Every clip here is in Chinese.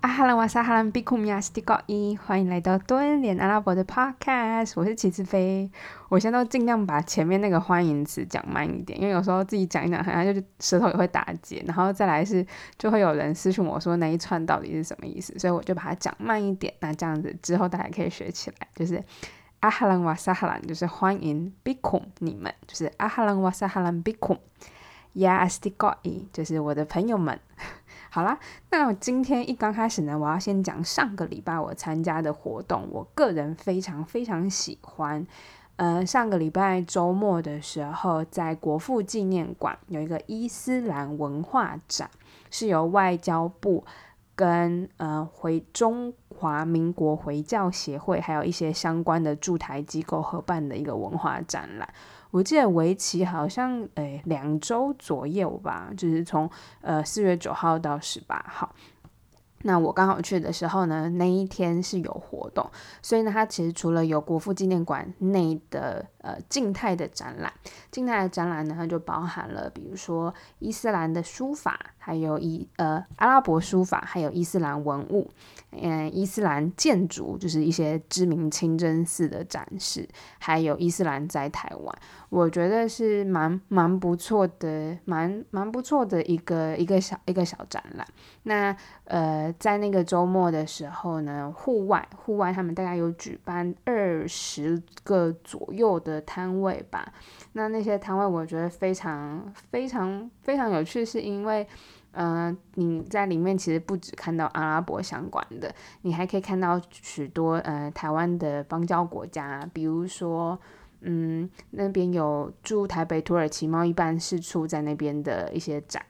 阿哈兰瓦萨哈兰比库米亚斯蒂高伊，欢迎来到多恩脸阿拉伯的 Podcast，我是齐志飞。我现在都尽量把前面那个欢迎词讲慢一点，因为有时候自己讲一讲，好像就舌头也会打结。然后再来是，就会有人私信我说那一串到底是什么意思，所以我就把它讲慢一点。那这样子之后大家可以学起来，就是阿哈兰瓦萨哈兰，就是欢迎比库你们，就是阿哈兰瓦萨哈兰比库亚斯蒂高伊，就是我的朋友们。好啦，那今天一刚开始呢，我要先讲上个礼拜我参加的活动，我个人非常非常喜欢。呃，上个礼拜周末的时候，在国父纪念馆有一个伊斯兰文化展，是由外交部跟呃回中华民国回教协会，还有一些相关的驻台机构合办的一个文化展览。我记得为期好像诶两周左右吧，就是从呃四月九号到十八号。那我刚好去的时候呢，那一天是有活动，所以呢，它其实除了有国父纪念馆内的呃静态的展览，静态的展览呢，它就包含了比如说伊斯兰的书法，还有伊呃阿拉伯书法，还有伊斯兰文物，嗯，伊斯兰建筑，就是一些知名清真寺的展示，还有伊斯兰在台湾。我觉得是蛮蛮不错的，蛮蛮不错的一个一个小一个小展览。那呃，在那个周末的时候呢，户外户外他们大概有举办二十个左右的摊位吧。那那些摊位我觉得非常非常非常有趣，是因为呃你在里面其实不止看到阿拉伯相关的，你还可以看到许多呃台湾的邦交国家，比如说。嗯，那边有驻台北土耳其贸易办事处在那边的一些展，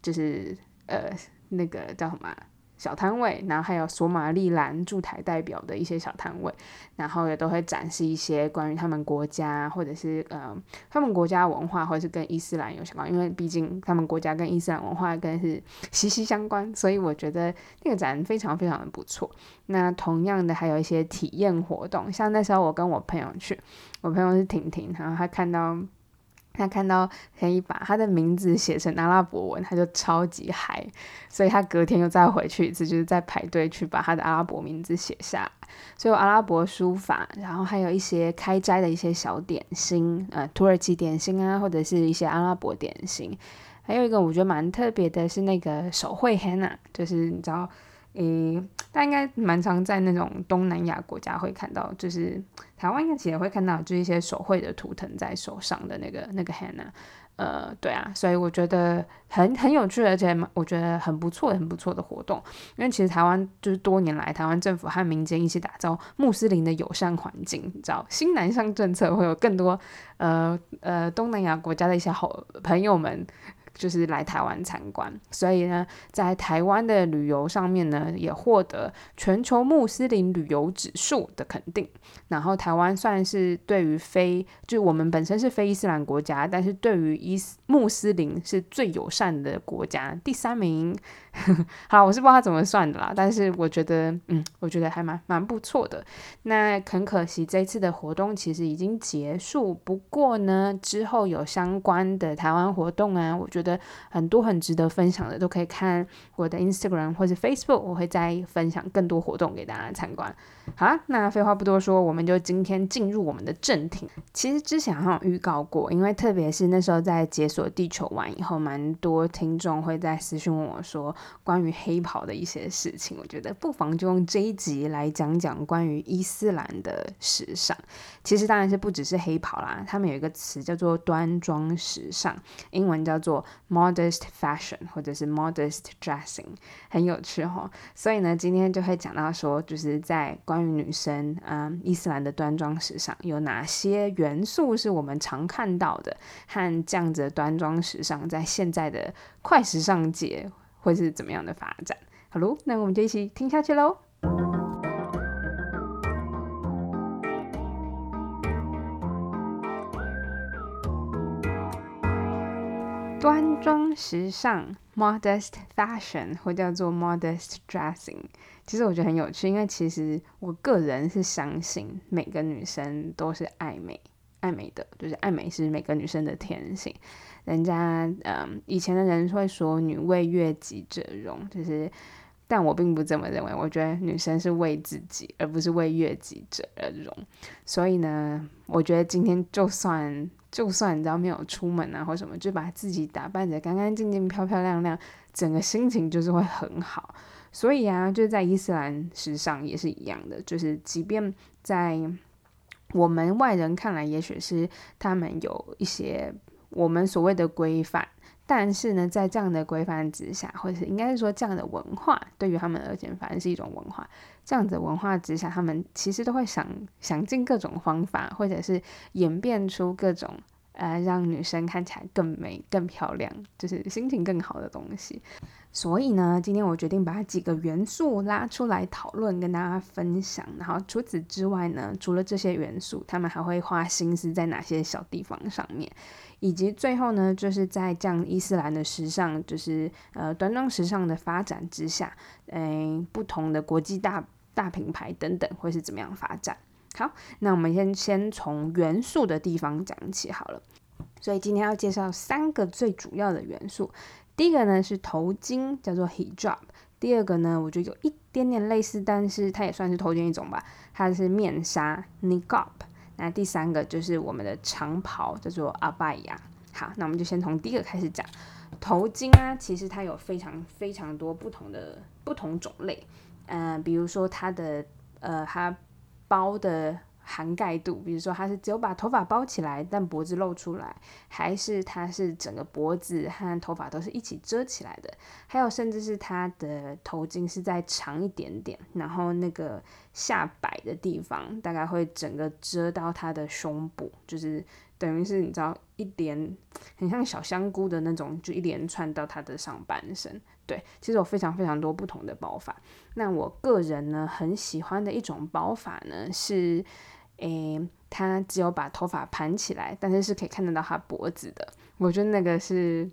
就是呃那个叫什么？小摊位，然后还有索马利兰驻台代表的一些小摊位，然后也都会展示一些关于他们国家或者是呃他们国家文化，或者是跟伊斯兰有相关，因为毕竟他们国家跟伊斯兰文化更是 息息相关，所以我觉得那个展非常非常的不错。那同样的还有一些体验活动，像那时候我跟我朋友去，我朋友是婷婷，然后他看到。他看到可以把他的名字写成阿拉伯文，他就超级嗨，所以他隔天又再回去一次，就是在排队去把他的阿拉伯名字写下。所以阿拉伯书法，然后还有一些开斋的一些小点心，呃，土耳其点心啊，或者是一些阿拉伯点心。还有一个我觉得蛮特别的是那个手绘 henna，就是你知道。诶，大家应该蛮常在那种东南亚国家会看到，就是台湾应该也会看到，就是一些手绘的图腾在手上的那个那个 henna，呃，对啊，所以我觉得很很有趣，而且我觉得很不错、很不错的活动。因为其实台湾就是多年来，台湾政府和民间一起打造穆斯林的友善环境，你知道，新南向政策会有更多呃呃东南亚国家的一些好朋友们。就是来台湾参观，所以呢，在台湾的旅游上面呢，也获得全球穆斯林旅游指数的肯定。然后台湾算是对于非，就我们本身是非伊斯兰国家，但是对于伊斯穆斯林是最友善的国家，第三名。好，我是不知道他怎么算的啦，但是我觉得，嗯，我觉得还蛮蛮不错的。那很可惜，这次的活动其实已经结束。不过呢，之后有相关的台湾活动啊，我觉很多很值得分享的，都可以看我的 Instagram 或者 Facebook，我会再分享更多活动给大家参观。好啦，那废话不多说，我们就今天进入我们的正题。其实之前好像预告过，因为特别是那时候在解锁地球完以后，蛮多听众会在私讯问我说。关于黑袍的一些事情，我觉得不妨就用这一集来讲讲关于伊斯兰的时尚。其实当然是不只是黑袍啦，他们有一个词叫做端庄时尚，英文叫做 modest fashion 或者是 modest dressing，很有趣哈。所以呢，今天就会讲到说，就是在关于女生啊，伊斯兰的端庄时尚有哪些元素是我们常看到的，和这样子的端庄时尚在现在的快时尚界。会是怎么样的发展？好喽，那我们就一起听下去喽。端庄时尚 （modest fashion） 或叫做 modest dressing，其实我觉得很有趣，因为其实我个人是相信每个女生都是爱美、爱美的，就是爱美是每个女生的天性。人家嗯，以前的人会说“女为悦己者容”，就是但我并不这么认为，我觉得女生是为自己，而不是为悦己者而容。所以呢，我觉得今天就算就算你知道没有出门啊或什么，就把自己打扮得干干净净、漂漂亮亮，整个心情就是会很好。所以啊，就在伊斯兰时尚也是一样的，就是即便在我们外人看来，也许是他们有一些我们所谓的规范。但是呢，在这样的规范之下，或者是应该是说这样的文化，对于他们而言，反正是一种文化。这样子文化之下，他们其实都会想想尽各种方法，或者是演变出各种呃让女生看起来更美、更漂亮，就是心情更好的东西。所以呢，今天我决定把几个元素拉出来讨论，跟大家分享。然后除此之外呢，除了这些元素，他们还会花心思在哪些小地方上面？以及最后呢，就是在这样伊斯兰的时尚，就是呃端庄时尚的发展之下，嗯，不同的国际大大品牌等等会是怎么样发展？好，那我们先先从元素的地方讲起好了。所以今天要介绍三个最主要的元素。第一个呢是头巾，叫做 hijab。第二个呢，我觉得有一点点类似，但是它也算是头巾一种吧，它是面纱 niqab。那第三个就是我们的长袍，叫做 abaya。好，那我们就先从第一个开始讲。头巾啊，其实它有非常非常多不同的不同种类。嗯，比如说它的呃，它包的。涵盖度，比如说他是只有把头发包起来，但脖子露出来，还是他是整个脖子和头发都是一起遮起来的，还有甚至是他的头巾是再长一点点，然后那个下摆的地方大概会整个遮到他的胸部，就是等于是你知道一连很像小香菇的那种，就一连串到它的上半身。对，其实有非常非常多不同的包法。那我个人呢，很喜欢的一种包法呢是。诶，他只有把头发盘起来，但是是可以看得到他脖子的。我觉得那个是，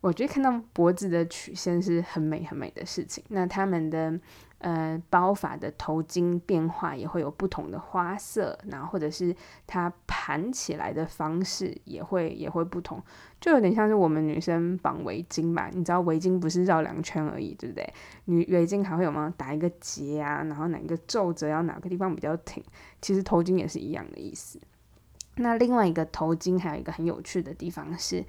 我觉得看到脖子的曲线是很美很美的事情。那他们的。呃，包法的头巾变化也会有不同的花色，然后或者是它盘起来的方式也会也会不同，就有点像是我们女生绑围巾吧？你知道围巾不是绕两圈而已，对不对？女围巾还会有吗？打一个结啊，然后哪个皱褶要哪个地方比较挺？其实头巾也是一样的意思。那另外一个头巾还有一个很有趣的地方是。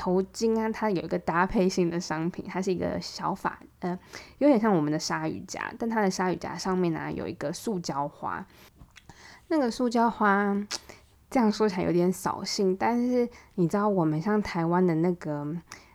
头巾啊，它有一个搭配性的商品，它是一个小发，呃，有点像我们的鲨鱼夹，但它的鲨鱼夹上面呢有一个塑胶花。那个塑胶花这样说起来有点扫兴，但是你知道我们像台湾的那个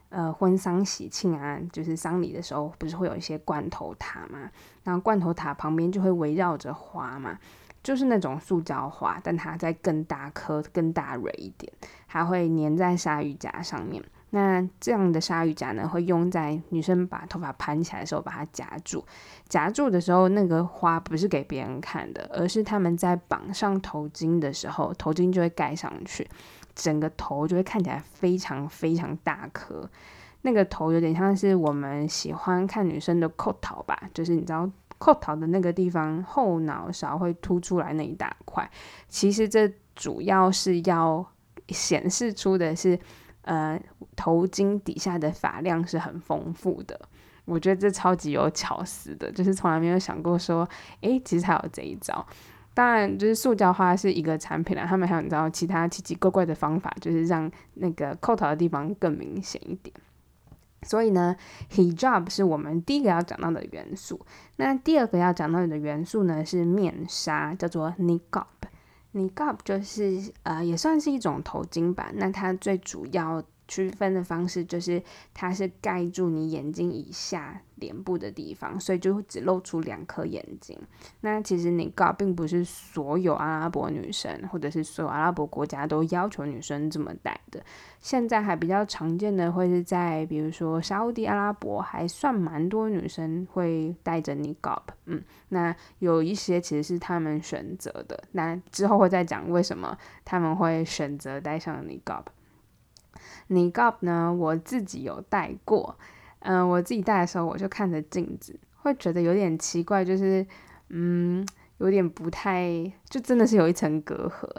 呃婚丧喜庆啊，就是丧礼的时候，不是会有一些罐头塔嘛？然后罐头塔旁边就会围绕着花嘛。就是那种塑胶花，但它在更大颗、更大蕊一点，还会粘在鲨鱼夹上面。那这样的鲨鱼夹呢，会用在女生把头发盘起来的时候，把它夹住。夹住的时候，那个花不是给别人看的，而是他们在绑上头巾的时候，头巾就会盖上去，整个头就会看起来非常非常大颗。那个头有点像是我们喜欢看女生的扣头吧，就是你知道。扣头的那个地方，后脑勺会凸出来那一大块，其实这主要是要显示出的是，呃，头巾底下的发量是很丰富的。我觉得这超级有巧思的，就是从来没有想过说，诶，其实还有这一招。当然，就是塑胶花是一个产品啦，他们还有你知道其他奇奇怪怪的方法，就是让那个扣头的地方更明显一点。所以呢，hijab 是我们第一个要讲到的元素。那第二个要讲到的元素呢是面纱，叫做 niqab。niqab 就是呃也算是一种头巾吧。那它最主要。区分的方式就是，它是盖住你眼睛以下脸部的地方，所以就会只露出两颗眼睛。那其实你搞并不是所有阿拉伯女生，或者是所有阿拉伯国家都要求女生这么戴的。现在还比较常见的会是在，比如说沙地阿拉伯，还算蛮多女生会戴着 niqab。嗯，那有一些其实是他们选择的。那之后会再讲为什么他们会选择戴上 niqab。Niqab 呢，我自己有戴过，嗯，我自己戴的时候，我就看着镜子，会觉得有点奇怪，就是，嗯，有点不太，就真的是有一层隔阂。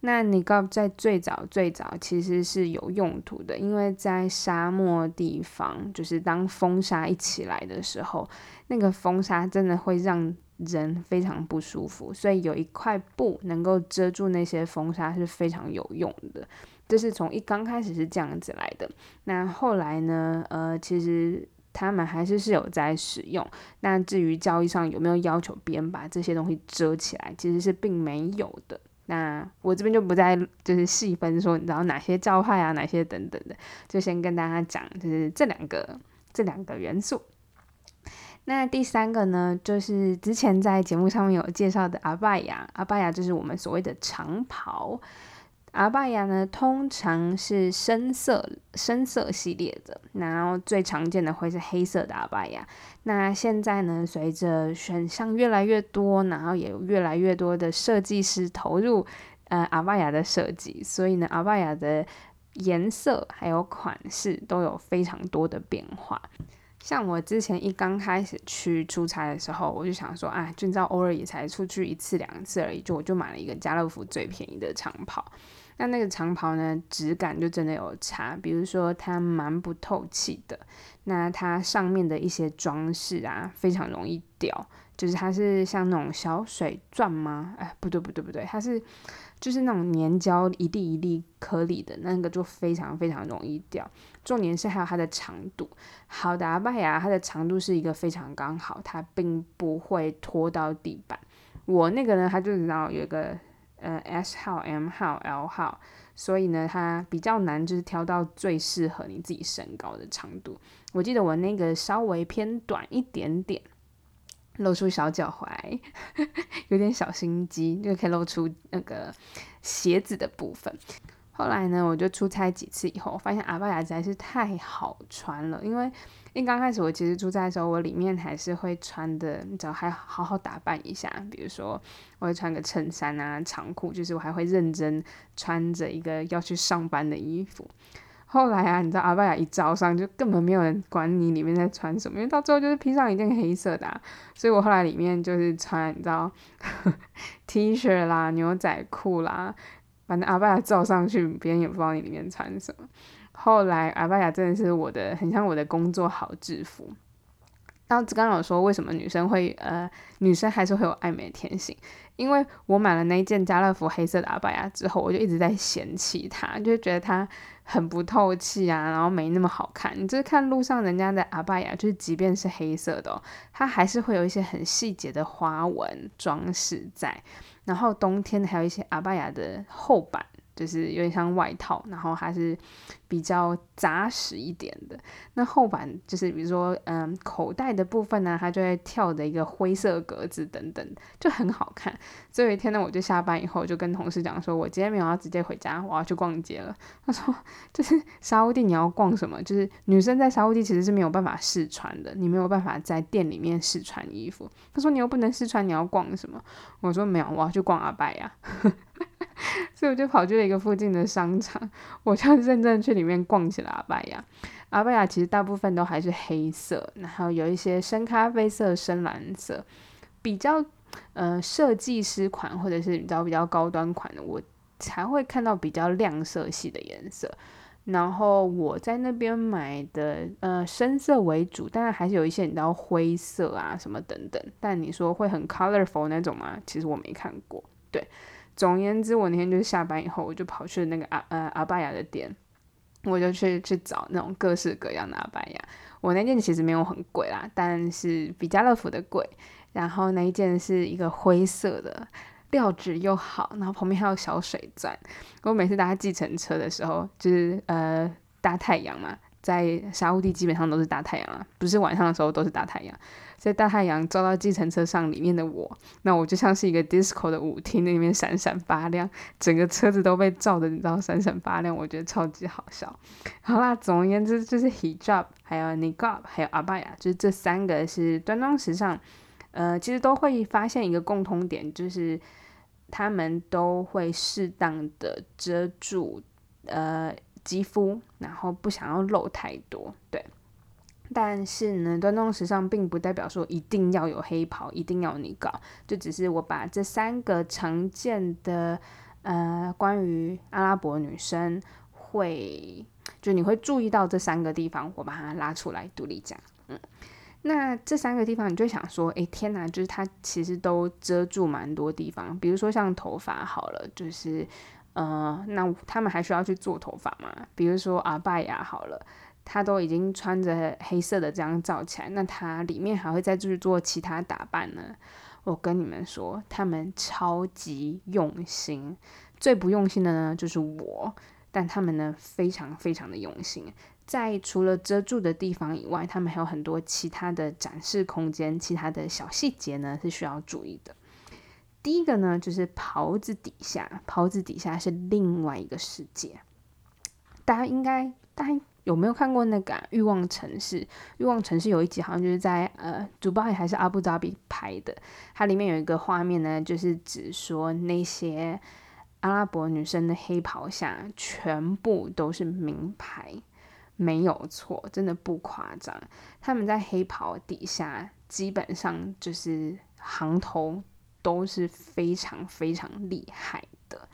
那 niqab 在最早最早其实是有用途的，因为在沙漠地方，就是当风沙一起来的时候，那个风沙真的会让人非常不舒服，所以有一块布能够遮住那些风沙是非常有用的。这是从一刚开始是这样子来的。那后来呢？呃，其实。他们还是是有在使用，那至于交易上有没有要求别人把这些东西遮起来，其实是并没有的。那我这边就不再就是细分说，你知道哪些教派啊，哪些等等的，就先跟大家讲，就是这两个这两个元素。那第三个呢，就是之前在节目上面有介绍的阿拜亚，阿拜亚就是我们所谓的长袍。阿巴亚呢，通常是深色深色系列的，然后最常见的会是黑色的阿巴亚。那现在呢，随着选项越来越多，然后也有越来越多的设计师投入呃阿巴亚的设计，所以呢，阿巴亚的颜色还有款式都有非常多的变化。像我之前一刚开始去出差的时候，我就想说，啊，就知道偶尔也才出去一次两次而已，就我就买了一个家乐福最便宜的长袍。那那个长袍呢，质感就真的有差，比如说它蛮不透气的，那它上面的一些装饰啊，非常容易掉，就是它是像那种小水钻吗？哎，不对不对不对，它是就是那种粘胶一粒一粒颗粒的那个，就非常非常容易掉。重点是还有它的长度，好的阿拜亚它的长度是一个非常刚好，它并不会拖到地板。我那个呢，它就知道有一个。呃，S 号、M 号、L 号，所以呢，它比较难，就是挑到最适合你自己身高的长度。我记得我那个稍微偏短一点点，露出小脚踝，有点小心机，就可以露出那个鞋子的部分。后来呢，我就出差几次以后，我发现阿巴亚实在是太好穿了，因为。因为刚开始我其实出差的时候，我里面还是会穿的，只要还好好打扮一下，比如说我会穿个衬衫啊、长裤，就是我还会认真穿着一个要去上班的衣服。后来啊，你知道阿巴雅一招上，就根本没有人管你里面在穿什么，因为到最后就是披上一件黑色的，所以我后来里面就是穿你知道 T 恤啦、牛仔裤啦，反正阿巴雅照上去，别人也不知道你里面穿什么。后来阿巴雅真的是我的很像我的工作好制服。然后刚刚有说为什么女生会呃女生还是会有爱美天性，因为我买了那一件家乐福黑色的阿巴雅之后，我就一直在嫌弃它，就觉得它很不透气啊，然后没那么好看。你就是看路上人家的阿巴雅，就是即便是黑色的，它还是会有一些很细节的花纹装饰在。然后冬天还有一些阿巴雅的厚版。就是有点像外套，然后还是比较扎实一点的。那后板就是比如说，嗯，口袋的部分呢，它就会跳的一个灰色格子等等，就很好看。所以有一天呢，我就下班以后就跟同事讲说，我今天没有要直接回家，我要去逛街了。他说，就是沙乌地你要逛什么？就是女生在沙乌地其实是没有办法试穿的，你没有办法在店里面试穿衣服。他说你又不能试穿，你要逛什么？我说没有，我要去逛阿拜呀。所以我就跑去了一个附近的商场，我就认真去里面逛起了阿拜亚。阿拜亚其实大部分都还是黑色，然后有一些深咖啡色、深蓝色，比较呃设计师款或者是比较比较高端款的，我才会看到比较亮色系的颜色。然后我在那边买的呃深色为主，但是还是有一些你知道灰色啊什么等等。但你说会很 colorful 那种吗？其实我没看过，对。总而言之，我那天就是下班以后，我就跑去那个阿呃阿巴雅的店，我就去去找那种各式各样的阿巴雅。我那件其实没有很贵啦，但是比家乐福的贵。然后那一件是一个灰色的，料质又好，然后旁边还有小水钻。我每次搭计程车的时候，就是呃大太阳嘛。在沙乌地基本上都是大太阳啊，不是晚上的时候都是大太阳。在大太阳照到计程车上里面的我，那我就像是一个 disco 的舞厅，那里面闪闪发亮，整个车子都被照的，你知道闪闪发亮，我觉得超级好笑。好啦，总而言之就是 hijab，还有 niqab，还有 abaya，就是这三个是端庄时尚。呃，其实都会发现一个共通点，就是他们都会适当的遮住，呃。肌肤，然后不想要露太多，对。但是呢，端庄时尚并不代表说一定要有黑袍，一定要你搞，就只是我把这三个常见的呃关于阿拉伯女生会，就你会注意到这三个地方，我把它拉出来独立讲。嗯，那这三个地方，你就想说，诶，天哪，就是它其实都遮住蛮多地方，比如说像头发好了，就是呃，那他们还需要去做头发吗？比如说阿拜亚好了。他都已经穿着黑色的这样罩起来，那他里面还会再去做其他打扮呢？我跟你们说，他们超级用心，最不用心的呢就是我，但他们呢非常非常的用心，在除了遮住的地方以外，他们还有很多其他的展示空间，其他的小细节呢是需要注意的。第一个呢就是袍子底下，袍子底下是另外一个世界，大家应该大家。有没有看过那个《欲望城市》？《欲望城市》有一集好像就是在呃，迪拜还是阿布扎比拍的。它里面有一个画面呢，就是指说那些阿拉伯女生的黑袍下全部都是名牌，没有错，真的不夸张。他们在黑袍底下基本上就是行头都是非常非常厉害的。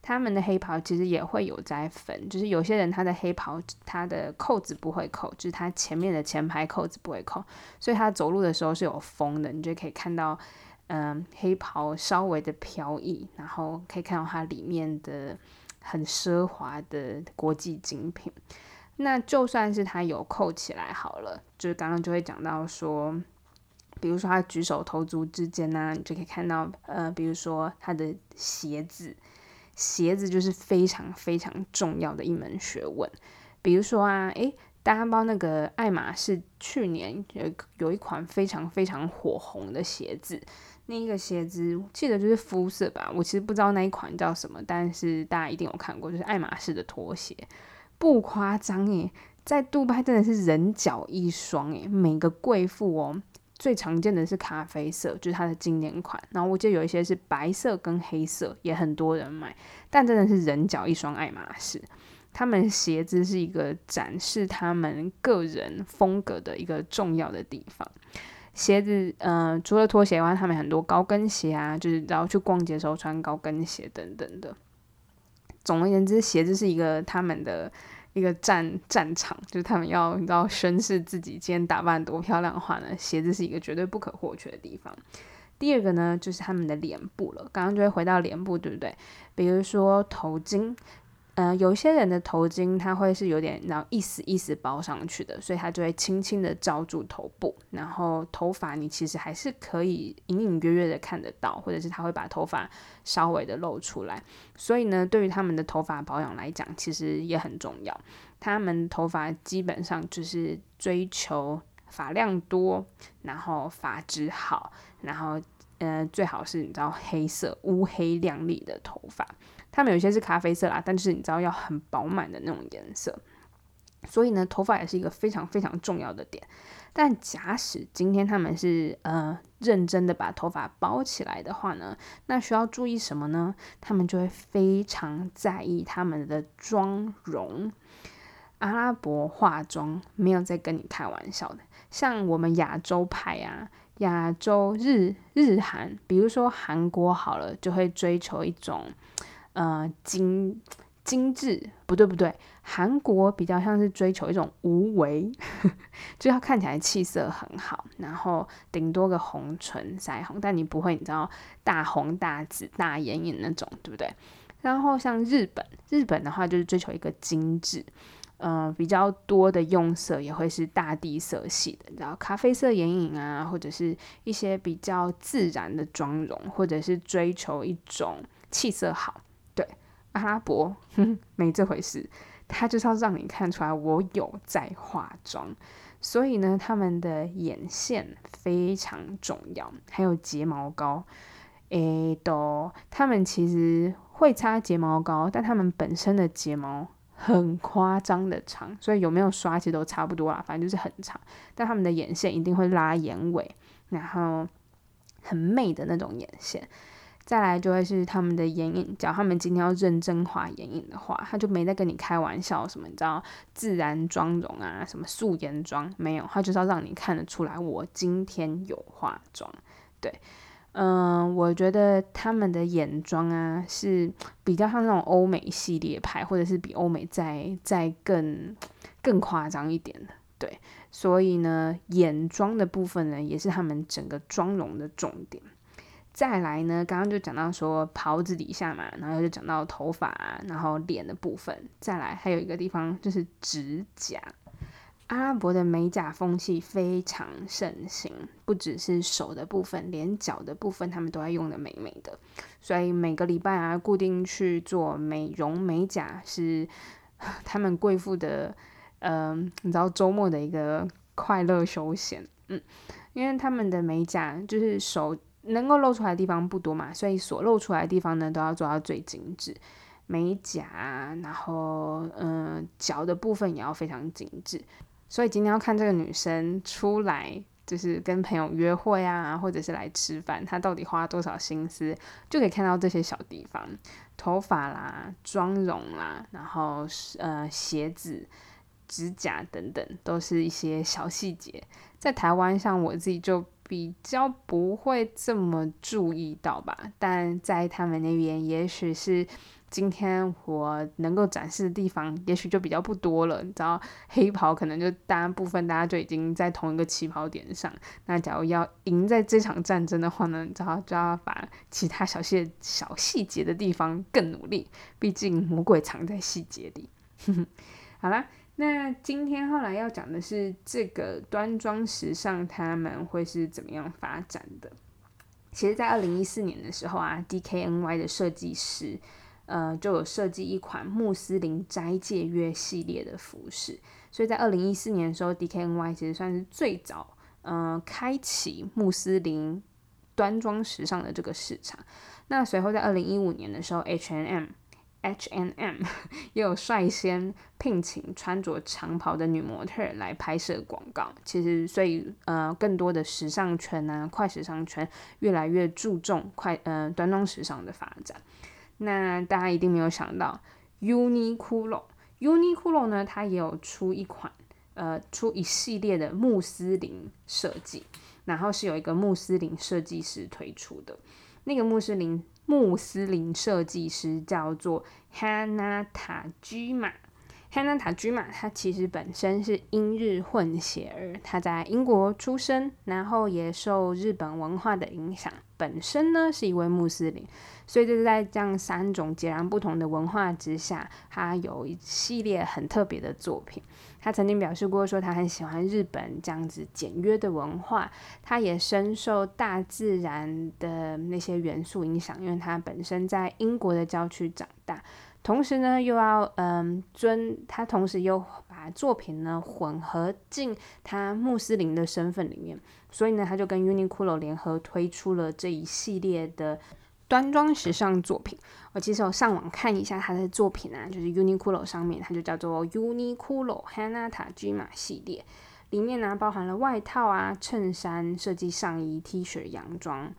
他们的黑袍其实也会有在分，就是有些人他的黑袍他的扣子不会扣，就是他前面的前排扣子不会扣，所以他走路的时候是有风的，你就可以看到，嗯，黑袍稍微的飘逸，然后可以看到它里面的很奢华的国际精品。那就算是他有扣起来好了，就是刚刚就会讲到说，比如说他举手投足之间呢，你就可以看到，呃，比如说他的鞋子。鞋子就是非常非常重要的一门学问。比如说啊，诶，大家知道那个爱马仕去年有有一款非常非常火红的鞋子，那一个鞋子记得就是肤色吧，我其实不知道那一款叫什么，但是大家一定有看过，就是爱马仕的拖鞋，不夸张诶，在杜拜真的是人脚一双诶，每个贵妇哦。最常见的是咖啡色，就是它的经典款。然后我记得有一些是白色跟黑色，也很多人买。但真的是人脚一双爱马仕，他们鞋子是一个展示他们个人风格的一个重要的地方。鞋子，呃，除了拖鞋外，他们很多高跟鞋啊，就是然后去逛街的时候穿高跟鞋等等的。总而言之，鞋子是一个他们的。一个战战场，就是他们要你知道宣示自己今天打扮多漂亮的话呢，鞋子是一个绝对不可或缺的地方。第二个呢，就是他们的脸部了。刚刚就会回到脸部，对不对？比如说头巾。嗯，有些人的头巾它会是有点然后一丝一丝包上去的，所以它就会轻轻的罩住头部，然后头发你其实还是可以隐隐约约的看得到，或者是他会把头发稍微的露出来。所以呢，对于他们的头发保养来讲，其实也很重要。他们头发基本上就是追求发量多，然后发质好，然后呃最好是你知道黑色乌黑亮丽的头发。他们有些是咖啡色啦，但是你知道要很饱满的那种颜色，所以呢，头发也是一个非常非常重要的点。但假使今天他们是呃认真的把头发包起来的话呢，那需要注意什么呢？他们就会非常在意他们的妆容。阿拉伯化妆没有在跟你开玩笑的，像我们亚洲派啊，亚洲日日韩，比如说韩国好了，就会追求一种。呃，精精致不对不对，韩国比较像是追求一种无为，就要看起来气色很好，然后顶多个红唇腮红，但你不会你知道大红大紫大眼影那种，对不对？然后像日本，日本的话就是追求一个精致，呃，比较多的用色也会是大地色系的，然后咖啡色眼影啊，或者是一些比较自然的妆容，或者是追求一种气色好。阿拉伯 没这回事，他就是要让你看出来我有在化妆，所以呢，他们的眼线非常重要，还有睫毛膏，诶，都他们其实会擦睫毛膏，但他们本身的睫毛很夸张的长，所以有没有刷其实都差不多啦，反正就是很长，但他们的眼线一定会拉眼尾，然后很媚的那种眼线。再来就会是他们的眼影，假如他们今天要认真画眼影的话，他就没在跟你开玩笑什么，你知道自然妆容啊，什么素颜妆没有，他就是要让你看得出来我今天有化妆。对，嗯，我觉得他们的眼妆啊是比较像那种欧美系列派，或者是比欧美再再更更夸张一点的。对，所以呢，眼妆的部分呢，也是他们整个妆容的重点。再来呢，刚刚就讲到说袍子底下嘛，然后就讲到头发，然后脸的部分。再来还有一个地方就是指甲，阿拉伯的美甲风气非常盛行，不只是手的部分，连脚的部分他们都在用的美美的。所以每个礼拜啊，固定去做美容美甲是 他们贵妇的，嗯，你知道周末的一个快乐休闲。嗯，因为他们的美甲就是手。能够露出来的地方不多嘛，所以所露出来的地方呢，都要做到最精致，美甲，然后嗯，脚的部分也要非常精致。所以今天要看这个女生出来，就是跟朋友约会啊，或者是来吃饭，她到底花多少心思，就可以看到这些小地方，头发啦、妆容啦，然后呃鞋子、指甲等等，都是一些小细节。在台湾，像我自己就。比较不会这么注意到吧，但在他们那边，也许是今天我能够展示的地方，也许就比较不多了。你知道，黑袍可能就大部分大家就已经在同一个起跑点上。那假如要赢在这场战争的话呢，你知道就要把其他小细小细节的地方更努力，毕竟魔鬼藏在细节里。好啦。那今天后来要讲的是这个端庄时尚，他们会是怎么样发展的？其实，在二零一四年的时候啊，DKNY 的设计师，呃，就有设计一款穆斯林斋戒月系列的服饰。所以在二零一四年的时候，DKNY 其实算是最早，呃，开启穆斯林端庄时尚的这个市场。那随后在二零一五年的时候，H&M。Hnm 也有率先聘请穿着长袍的女模特来拍摄广告。其实，所以呃，更多的时尚圈啊，快时尚圈越来越注重快呃端庄时尚的发展。那大家一定没有想到，Uniqlo，Uniqlo 呢，它也有出一款呃出一系列的穆斯林设计，然后是有一个穆斯林设计师推出的，那个穆斯林。穆斯林设计师叫做 Hannah Tajima。Hannah Tajima，他其实本身是英日混血儿，他在英国出生，然后也受日本文化的影响，本身呢是一位穆斯林，所以就是在这样三种截然不同的文化之下，他有一系列很特别的作品。他曾经表示过说，他很喜欢日本这样子简约的文化，他也深受大自然的那些元素影响，因为他本身在英国的郊区长大。同时呢，又要嗯尊他，同时又把作品呢混合进他穆斯林的身份里面，所以呢，他就跟 Uniqlo 联合推出了这一系列的端庄时尚作品。我其实有上网看一下他的作品啊，就是 Uniqlo 上面，它就叫做 Uniqlo Hanata Jima 系列，里面呢包含了外套啊、衬衫、设计上衣、T 恤、洋装、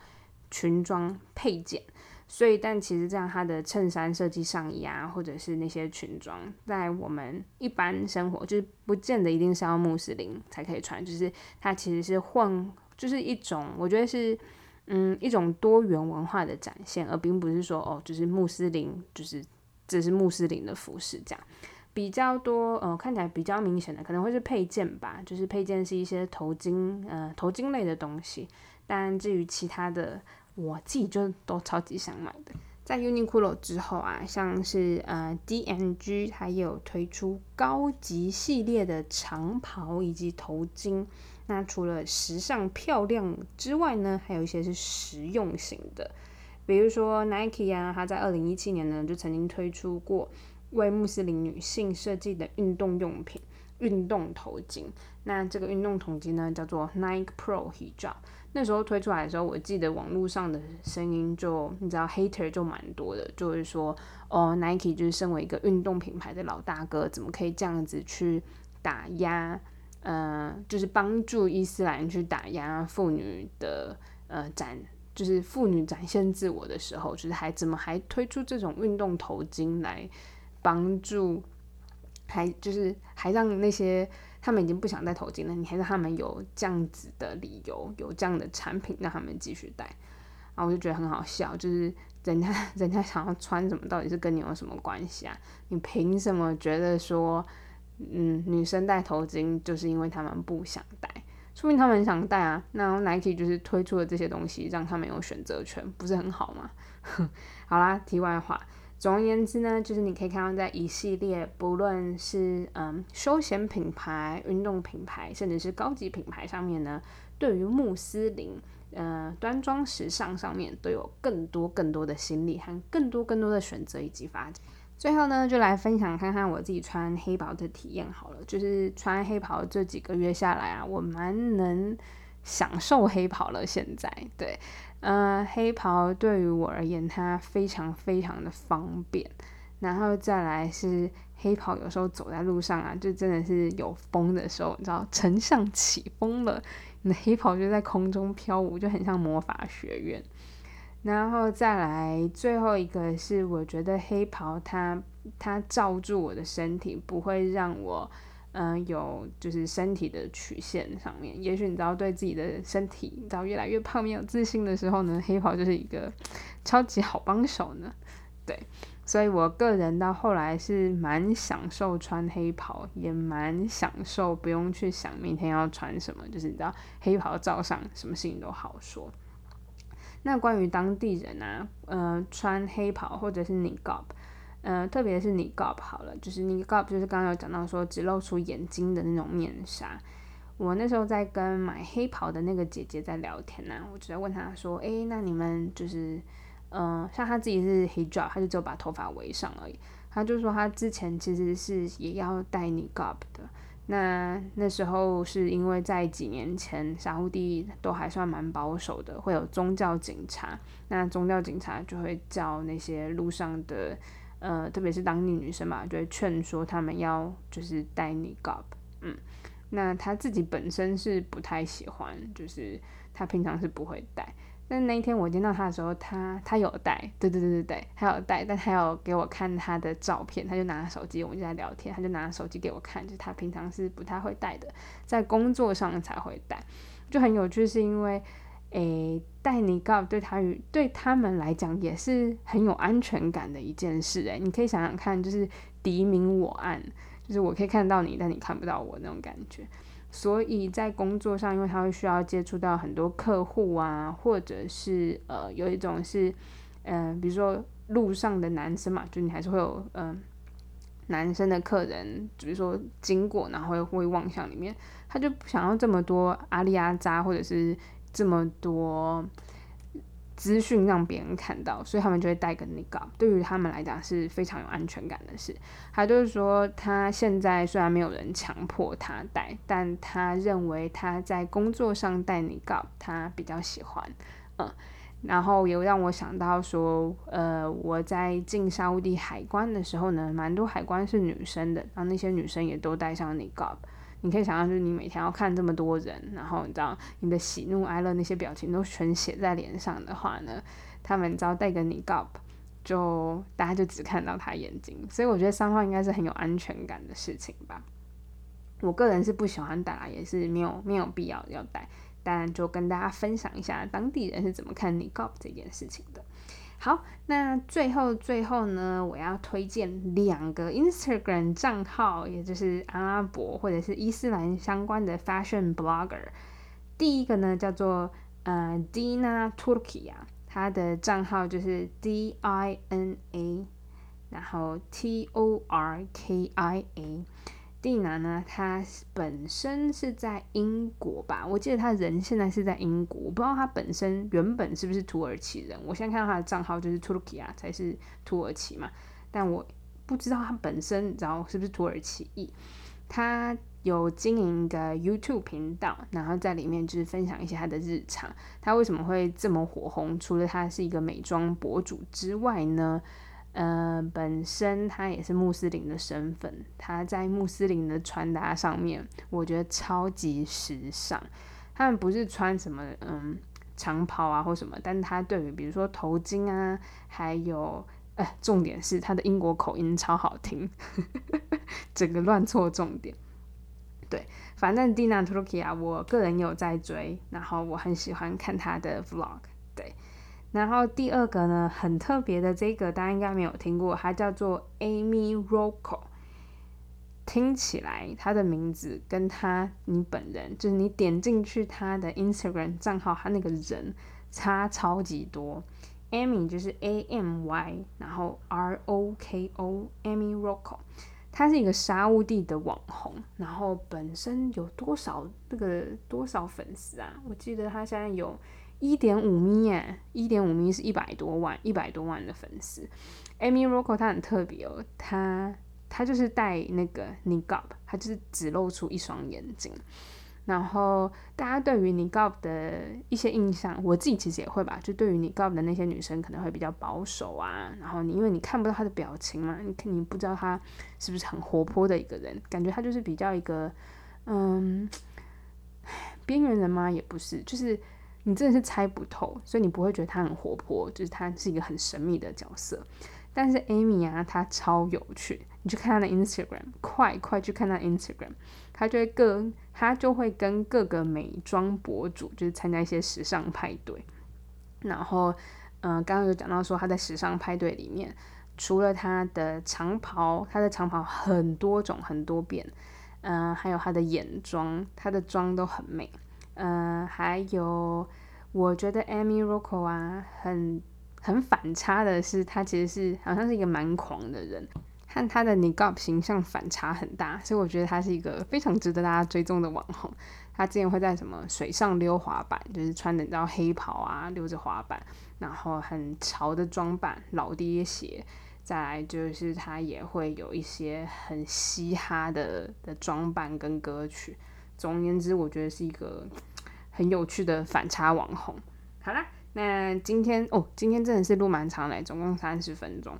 裙装、配件。所以，但其实这样，它的衬衫设计上衣啊，或者是那些裙装，在我们一般生活，就是不见得一定是要穆斯林才可以穿，就是它其实是混，就是一种，我觉得是，嗯，一种多元文化的展现，而并不是说哦，就是穆斯林，就是这是穆斯林的服饰这样，比较多，呃，看起来比较明显的可能会是配件吧，就是配件是一些头巾，呃，头巾类的东西，但至于其他的。我自己就都超级想买的。在 Uniqlo 之后啊，像是呃 DNG，它也有推出高级系列的长袍以及头巾。那除了时尚漂亮之外呢，还有一些是实用型的。比如说 Nike 啊，它在二零一七年呢就曾经推出过为穆斯林女性设计的运动用品——运动头巾。那这个运动头巾呢，叫做 Nike Pro Hijab。那时候推出来的时候，我记得网络上的声音就你知道，hater 就蛮多的，就是说，哦，Nike 就是身为一个运动品牌的老大哥，怎么可以这样子去打压，呃，就是帮助伊斯兰去打压妇女的呃展就是妇女展现自我的时候，就是还怎么还推出这种运动头巾来帮助，还就是还让那些他们已经不想戴头巾了，你还让他们有这样子的理由，有这样的产品让他们继续戴，然后我就觉得很好笑，就是人家 人家想要穿什么，到底是跟你有什么关系啊？你凭什么觉得说，嗯，女生戴头巾就是因为他们不想戴？说明他们想戴啊，那 Nike 就是推出了这些东西，让他们有选择权，不是很好吗？好啦，题外话，总而言之呢，就是你可以看到在一系列，不论是嗯休闲品牌、运动品牌，甚至是高级品牌上面呢，对于穆斯林，呃，端庄时尚上面都有更多更多的心力和更多更多的选择以及发展。最后呢，就来分享看看我自己穿黑袍的体验好了。就是穿黑袍这几个月下来啊，我蛮能享受黑袍了。现在，对，呃，黑袍对于我而言，它非常非常的方便。然后再来是黑袍，有时候走在路上啊，就真的是有风的时候，你知道，丞相起风了，你的黑袍就在空中飘舞，就很像魔法学院。然后再来最后一个是，我觉得黑袍它它罩住我的身体，不会让我嗯有就是身体的曲线上面。也许你知道对自己的身体，你知道越来越胖没有自信的时候呢，黑袍就是一个超级好帮手呢。对，所以我个人到后来是蛮享受穿黑袍，也蛮享受不用去想明天要穿什么，就是你知道黑袍罩上什么事情都好说。那关于当地人啊，呃，穿黑袍或者是 niqab，呃，特别是 niqab 好了，就是 niqab 就是刚刚有讲到说只露出眼睛的那种面纱。我那时候在跟买黑袍的那个姐姐在聊天呢，我就在问她说，诶，那你们就是，嗯，像她自己是 hijab，她就只有把头发围上而已。她就说她之前其实是也要戴 niqab 的。那那时候是因为在几年前，沙地都还算蛮保守的，会有宗教警察。那宗教警察就会叫那些路上的，呃，特别是当地女生吧，就会劝说他们要就是戴 niqab。嗯，那他自己本身是不太喜欢，就是他平常是不会戴。但那一天我见到他的时候，他他有带，对对对对对，他有带，但他有给我看他的照片，他就拿手机，我们就在聊天，他就拿手机给我看，就他平常是不太会带的，在工作上才会带，就很有趣，是因为，诶，戴尼高对他与对他们来讲也是很有安全感的一件事，诶，你可以想想看，就是敌明我暗，就是我可以看到你，但你看不到我那种感觉。所以在工作上，因为他会需要接触到很多客户啊，或者是呃，有一种是，嗯，比如说路上的男生嘛，就你还是会有嗯，男生的客人，比如说经过，然后会会望向里面，他就不想要这么多阿里阿扎，或者是这么多。资讯让别人看到，所以他们就会带个那个，对于他们来讲是非常有安全感的事。他就是说，他现在虽然没有人强迫他戴，但他认为他在工作上戴那个，他比较喜欢。嗯，然后也让我想到说，呃，我在进沙乌地海关的时候呢，蛮多海关是女生的，然后那些女生也都戴上那个。你可以想象，就是你每天要看这么多人，然后你知道你的喜怒哀乐那些表情都全写在脸上的话呢，他们只要带个你 GOP，就大家就只看到他眼睛，所以我觉得三号应该是很有安全感的事情吧。我个人是不喜欢戴啦，也是没有没有必要要戴，但就跟大家分享一下当地人是怎么看你 GOP 这件事情的。好，那最后最后呢，我要推荐两个 Instagram 账号，也就是阿拉伯或者是伊斯兰相关的 fashion blogger。第一个呢叫做呃 Dina Turkiya，他的账号就是 D I N A，然后 T O R K I A。蒂娜呢？她本身是在英国吧？我记得她人现在是在英国，我不知道她本身原本是不是土耳其人。我现在看到她的账号就是 Turkey 啊，才是土耳其嘛。但我不知道她本身，然后是不是土耳其裔。她有经营一个 YouTube 频道，然后在里面就是分享一些她的日常。她为什么会这么火红？除了她是一个美妆博主之外呢？呃，本身他也是穆斯林的身份，他在穆斯林的穿搭上面，我觉得超级时尚。他们不是穿什么嗯长袍啊或什么，但他对于比如说头巾啊，还有，呃，重点是他的英国口音超好听，整个乱错重点。对，反正 Dina Turki 啊，我个人有在追，然后我很喜欢看他的 vlog。然后第二个呢，很特别的这个大家应该没有听过，它叫做 Amy Rocco。听起来他的名字跟他你本人，就是你点进去他的 Instagram 账号，他那个人差超级多。Amy 就是 A M Y，然后 R O K O，Amy Rocco，他是一个沙乌地的网红，然后本身有多少那个多少粉丝啊？我记得他现在有一点五米耶，一点五米是一百多万，一百多万的粉丝。Amy Rocco 他很特别哦，他。他就是戴那个 niqab，他就是只露出一双眼睛。然后大家对于 nigga 的一些印象，我自己其实也会吧，就对于 nigga 的那些女生可能会比较保守啊。然后你因为你看不到她的表情嘛，你肯定不知道她是不是很活泼的一个人，感觉她就是比较一个嗯 边缘人吗？也不是，就是你真的是猜不透，所以你不会觉得他很活泼，就是他是一个很神秘的角色。但是 Amy 啊，她超有趣，你去看她的 Instagram，快快去看她 Instagram，她就会跟她就会跟各个美妆博主，就是参加一些时尚派对。然后，嗯，刚刚有讲到说她在时尚派对里面，除了她的长袍，她的长袍很多种很多变，嗯，还有她的眼妆，她的妆都很美，嗯，还有我觉得 Amy Rocco 啊，很。很反差的是，他其实是好像是一个蛮狂的人，和他的 niqab 形象反差很大，所以我觉得他是一个非常值得大家追踪的网红。他之前会在什么水上溜滑板，就是穿的你知道黑袍啊，溜着滑板，然后很潮的装扮，老爹鞋。再来就是他也会有一些很嘻哈的的装扮跟歌曲。总而言之，我觉得是一个很有趣的反差网红。好啦。那今天哦，今天真的是录蛮长嘞，总共三十分钟。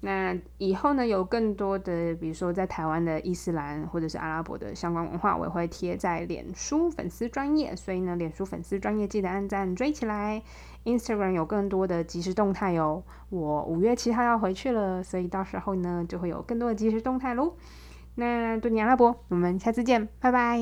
那以后呢，有更多的，比如说在台湾的伊斯兰或者是阿拉伯的相关文化，我也会贴在脸书粉丝专业，所以呢，脸书粉丝专业记得按赞追起来。Instagram 有更多的即时动态哦，我五月七号要回去了，所以到时候呢，就会有更多的即时动态喽。那多尼阿拉不，我们下次见，拜拜。